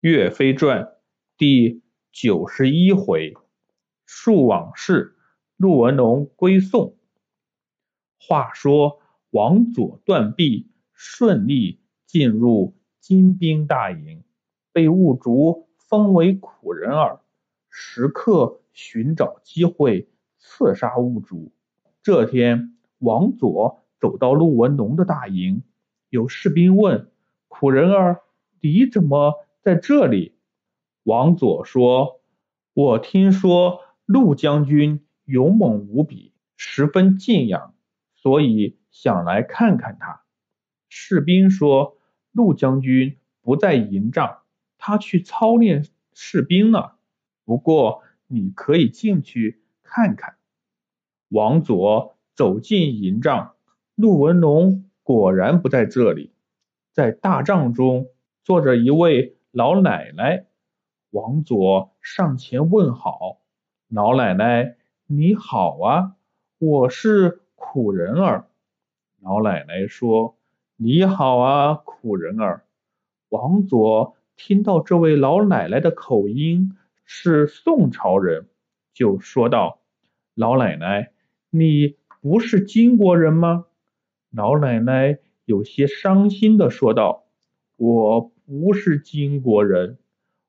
岳飞传第九十一回，述往事，陆文龙归宋。话说王佐断臂，顺利进入金兵大营，被兀竹封为苦人儿，时刻寻找机会刺杀兀竹。这天，王佐走到陆文龙的大营，有士兵问苦人儿：“你怎么？”在这里，王佐说：“我听说陆将军勇猛无比，十分敬仰，所以想来看看他。”士兵说：“陆将军不在营帐，他去操练士兵了。不过你可以进去看看。”王佐走进营帐，陆文龙果然不在这里，在大帐中坐着一位。老奶奶，王佐上前问好。老奶奶，你好啊，我是苦人儿。老奶奶说：“你好啊，苦人儿。”王佐听到这位老奶奶的口音是宋朝人，就说道：“老奶奶，你不是金国人吗？”老奶奶有些伤心的说道：“我。”不是金国人，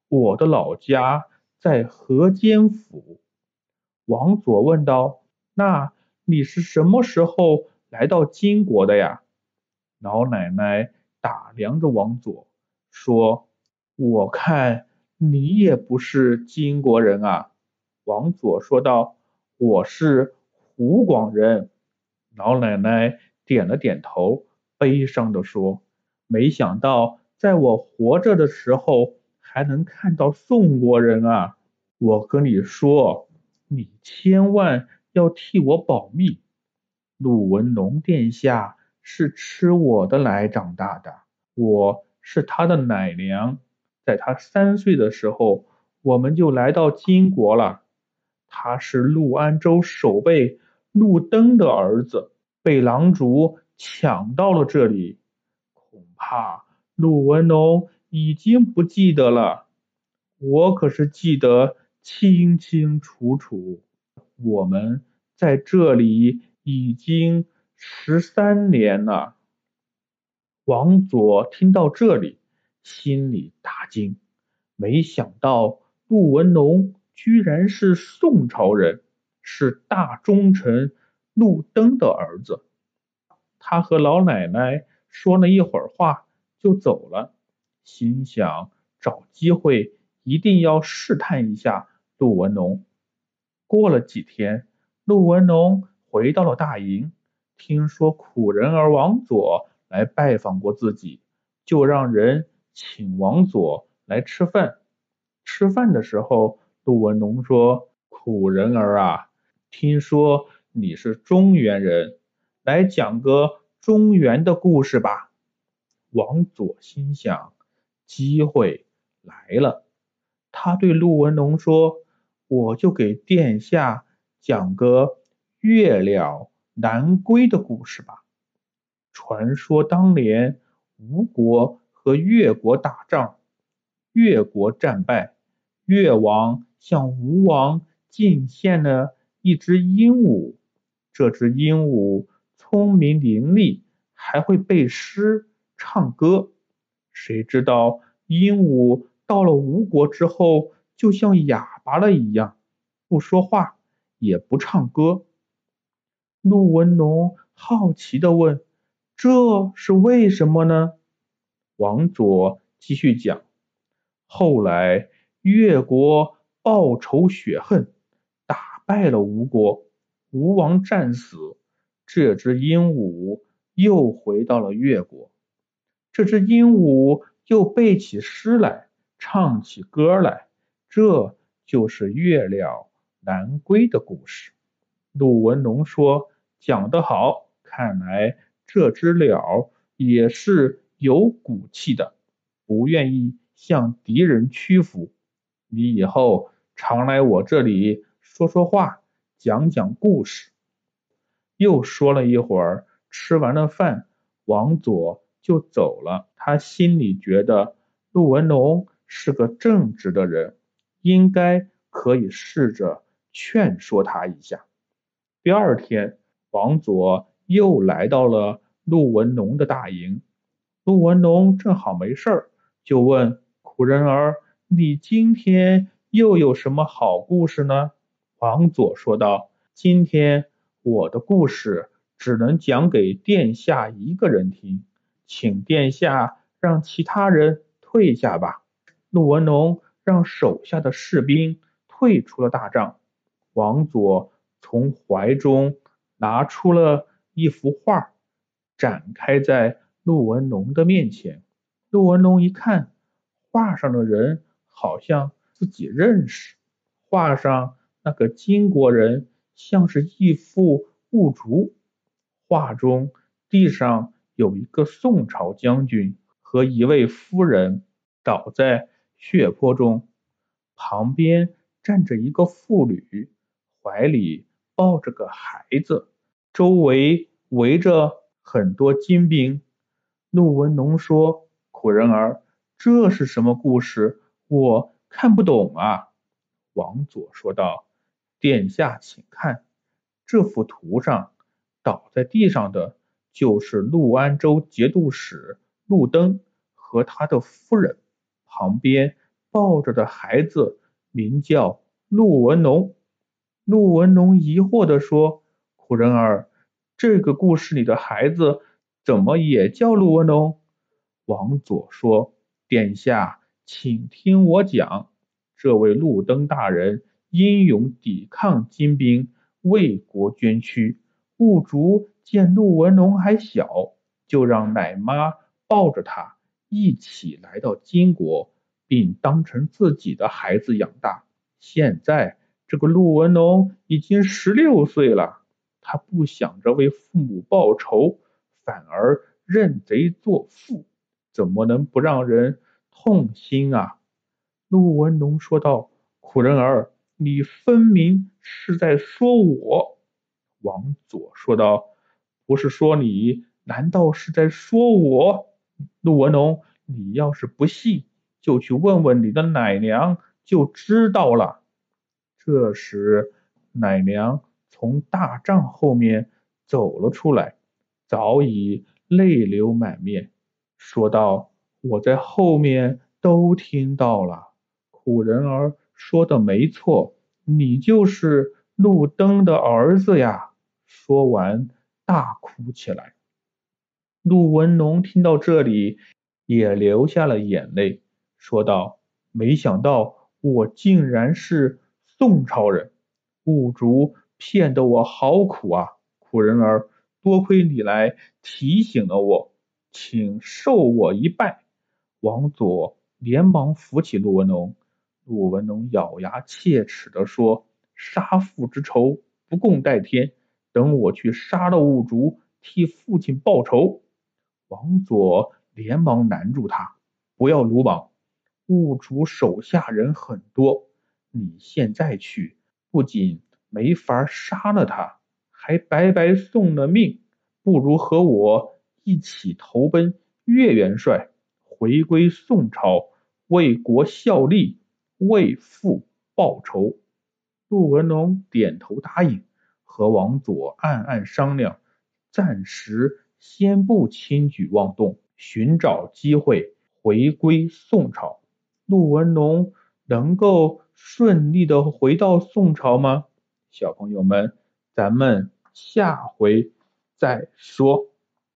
我的老家在河间府。王佐问道：“那你是什么时候来到金国的呀？”老奶奶打量着王佐，说：“我看你也不是金国人啊。”王佐说道：“我是湖广人。”老奶奶点了点头，悲伤地说：“没想到。”在我活着的时候，还能看到宋国人啊！我跟你说，你千万要替我保密。陆文龙殿下是吃我的奶长大的，我是他的奶娘。在他三岁的时候，我们就来到金国了。他是陆安州守备陆登的儿子，被狼族抢到了这里，恐怕。陆文龙已经不记得了，我可是记得清清楚楚。我们在这里已经十三年了。王佐听到这里，心里大惊，没想到陆文龙居然是宋朝人，是大忠臣陆登的儿子。他和老奶奶说了一会儿话。就走了，心想找机会一定要试探一下陆文龙。过了几天，陆文龙回到了大营，听说苦人儿王佐来拜访过自己，就让人请王佐来吃饭。吃饭的时候，陆文龙说：“苦人儿啊，听说你是中原人，来讲个中原的故事吧。”王佐心想，机会来了。他对陆文龙说：“我就给殿下讲个月了南归的故事吧。传说当年吴国和越国打仗，越国战败，越王向吴王进献了一只鹦鹉。这只鹦鹉聪明伶俐，还会背诗。”唱歌，谁知道鹦鹉到了吴国之后，就像哑巴了一样，不说话，也不唱歌。陆文龙好奇的问：“这是为什么呢？”王佐继续讲：“后来越国报仇雪恨，打败了吴国，吴王战死，这只鹦鹉又回到了越国。”这只鹦鹉又背起诗来，唱起歌来，这就是《月亮南归》的故事。陆文龙说：“讲得好，看来这只鸟也是有骨气的，不愿意向敌人屈服。你以后常来我这里说说话，讲讲故事。”又说了一会儿，吃完了饭，王佐。就走了。他心里觉得陆文龙是个正直的人，应该可以试着劝说他一下。第二天，王佐又来到了陆文龙的大营。陆文龙正好没事儿，就问苦人儿：“你今天又有什么好故事呢？”王佐说道：“今天我的故事只能讲给殿下一个人听，请殿下让其他人退下吧。”陆文龙让手下的士兵退出了大帐。王佐从怀中拿出了一幅画，展开在陆文龙的面前。陆文龙一看，画上的人好像自己认识。画上那个金国人像是义父兀竹。画中地上有一个宋朝将军和一位夫人倒在。血泊中，旁边站着一个妇女，怀里抱着个孩子，周围围着很多金兵。陆文龙说：“苦人儿，这是什么故事？我看不懂啊。”王佐说道：“殿下，请看，这幅图上倒在地上的就是陆安州节度使陆登和他的夫人。”旁边抱着的孩子名叫陆文龙。陆文龙疑惑地说：“苦人儿，这个故事里的孩子怎么也叫陆文龙？”王佐说：“殿下，请听我讲。这位陆登大人英勇抵抗金兵，为国捐躯。兀竹见陆文龙还小，就让奶妈抱着他。”一起来到金国，并当成自己的孩子养大。现在这个陆文龙已经十六岁了，他不想着为父母报仇，反而认贼作父，怎么能不让人痛心啊？陆文龙说道：“苦人儿，你分明是在说我。”王佐说道：“不是说你，难道是在说我？”陆文龙，你要是不信，就去问问你的奶娘就知道了。这时，奶娘从大帐后面走了出来，早已泪流满面，说道：“我在后面都听到了，苦人儿说的没错，你就是陆登的儿子呀。”说完，大哭起来。陆文龙听到这里，也流下了眼泪，说道：“没想到我竟然是宋朝人，兀竹骗得我好苦啊！苦人儿，多亏你来提醒了我，请受我一拜。”王佐连忙扶起陆文龙。陆文龙咬牙切齿地说：“杀父之仇不共戴天，等我去杀了兀竹，替父亲报仇。”王佐连忙拦住他：“不要鲁莽，兀竹手下人很多，你现在去，不仅没法杀了他，还白白送了命。不如和我一起投奔岳元帅，回归宋朝，为国效力，为父报仇。”陆文龙点头答应，和王佐暗暗商量，暂时。先不轻举妄动，寻找机会回归宋朝。陆文龙能够顺利的回到宋朝吗？小朋友们，咱们下回再说。